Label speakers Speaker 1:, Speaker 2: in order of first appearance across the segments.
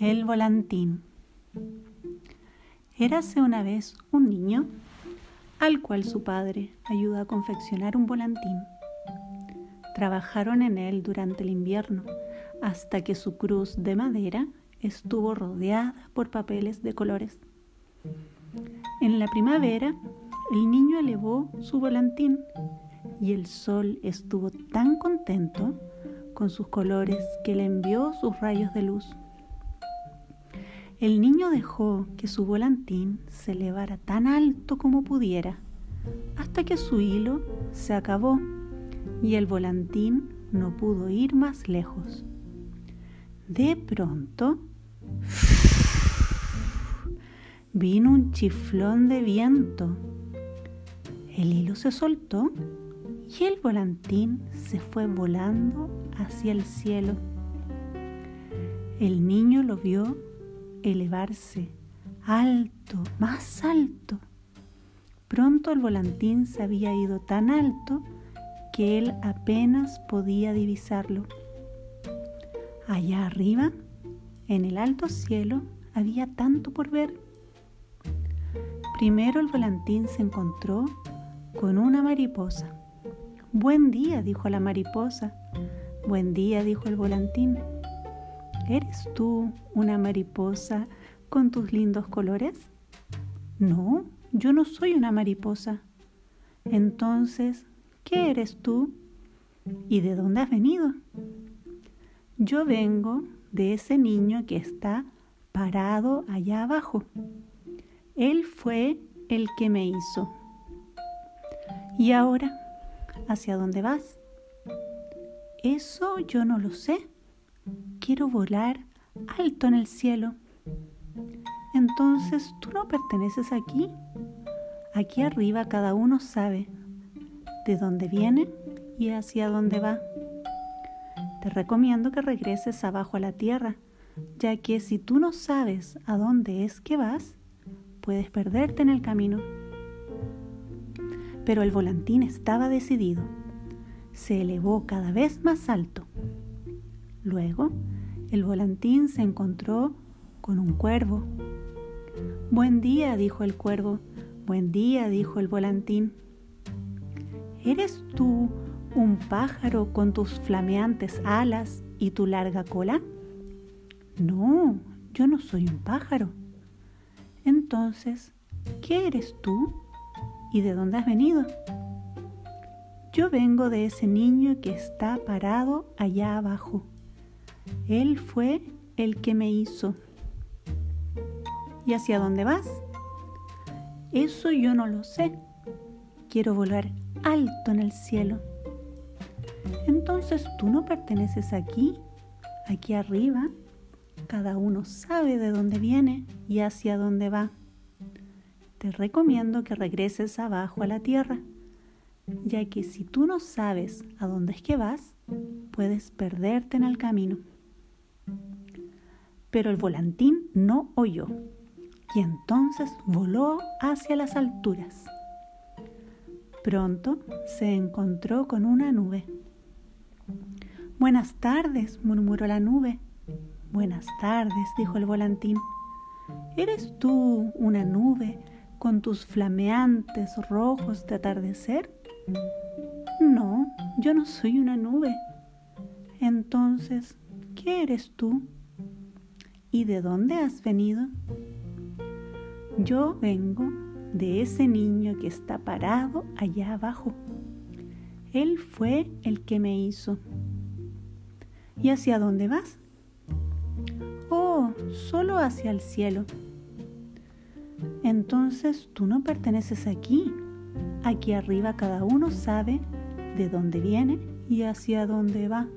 Speaker 1: El volantín. Érase una vez un niño al cual su padre ayudó a confeccionar un volantín. Trabajaron en él durante el invierno hasta que su cruz de madera estuvo rodeada por papeles de colores. En la primavera, el niño elevó su volantín y el sol estuvo tan contento con sus colores que le envió sus rayos de luz. El niño dejó que su volantín se elevara tan alto como pudiera, hasta que su hilo se acabó y el volantín no pudo ir más lejos. De pronto vino un chiflón de viento. El hilo se soltó y el volantín se fue volando hacia el cielo. El niño lo vio elevarse alto, más alto. Pronto el volantín se había ido tan alto que él apenas podía divisarlo. Allá arriba, en el alto cielo, había tanto por ver. Primero el volantín se encontró con una mariposa. Buen día, dijo la mariposa. Buen día, dijo el volantín. ¿Eres tú una mariposa con tus lindos colores? No, yo no soy una mariposa. Entonces, ¿qué eres tú? ¿Y de dónde has venido? Yo vengo de ese niño que está parado allá abajo. Él fue el que me hizo. ¿Y ahora? ¿Hacia dónde vas? Eso yo no lo sé quiero volar alto en el cielo. Entonces tú no perteneces aquí. Aquí arriba cada uno sabe de dónde viene y hacia dónde va. Te recomiendo que regreses abajo a la tierra, ya que si tú no sabes a dónde es que vas, puedes perderte en el camino. Pero el volantín estaba decidido. Se elevó cada vez más alto. Luego el volantín se encontró con un cuervo. Buen día, dijo el cuervo. Buen día, dijo el volantín. ¿Eres tú un pájaro con tus flameantes alas y tu larga cola? No, yo no soy un pájaro. Entonces, ¿qué eres tú? ¿Y de dónde has venido? Yo vengo de ese niño que está parado allá abajo. Él fue el que me hizo. ¿Y hacia dónde vas? Eso yo no lo sé. Quiero volar alto en el cielo. Entonces tú no perteneces aquí, aquí arriba. Cada uno sabe de dónde viene y hacia dónde va. Te recomiendo que regreses abajo a la tierra, ya que si tú no sabes a dónde es que vas, puedes perderte en el camino. Pero el volantín no oyó y entonces voló hacia las alturas. Pronto se encontró con una nube. Buenas tardes, murmuró la nube. Buenas tardes, dijo el volantín. ¿Eres tú una nube con tus flameantes rojos de atardecer? No, yo no soy una nube. Entonces, ¿qué eres tú? ¿Y de dónde has venido? Yo vengo de ese niño que está parado allá abajo. Él fue el que me hizo. ¿Y hacia dónde vas? Oh, solo hacia el cielo. Entonces tú no perteneces aquí. Aquí arriba cada uno sabe de dónde viene y hacia dónde va.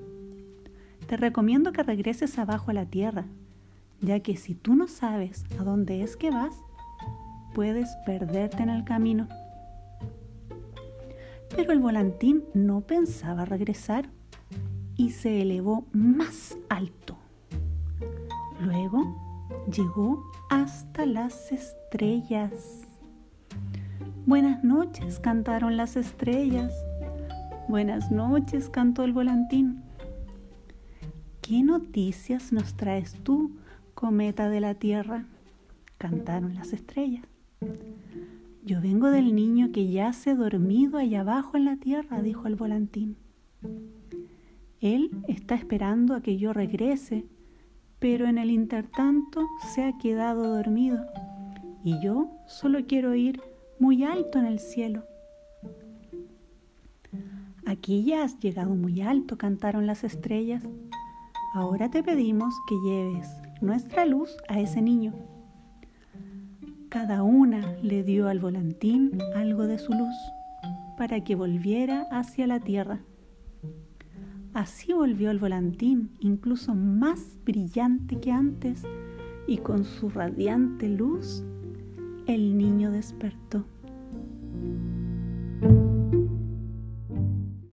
Speaker 1: Te recomiendo que regreses abajo a la tierra ya que si tú no sabes a dónde es que vas, puedes perderte en el camino. Pero el volantín no pensaba regresar y se elevó más alto. Luego llegó hasta las estrellas. Buenas noches, cantaron las estrellas. Buenas noches, cantó el volantín. ¿Qué noticias nos traes tú cometa de la tierra, cantaron las estrellas. Yo vengo del niño que yace dormido allá abajo en la tierra, dijo el volantín. Él está esperando a que yo regrese, pero en el intertanto se ha quedado dormido y yo solo quiero ir muy alto en el cielo. Aquí ya has llegado muy alto, cantaron las estrellas. Ahora te pedimos que lleves nuestra luz a ese niño. Cada una le dio al volantín algo de su luz para que volviera hacia la tierra. Así volvió el volantín, incluso más brillante que antes, y con su radiante luz el niño despertó.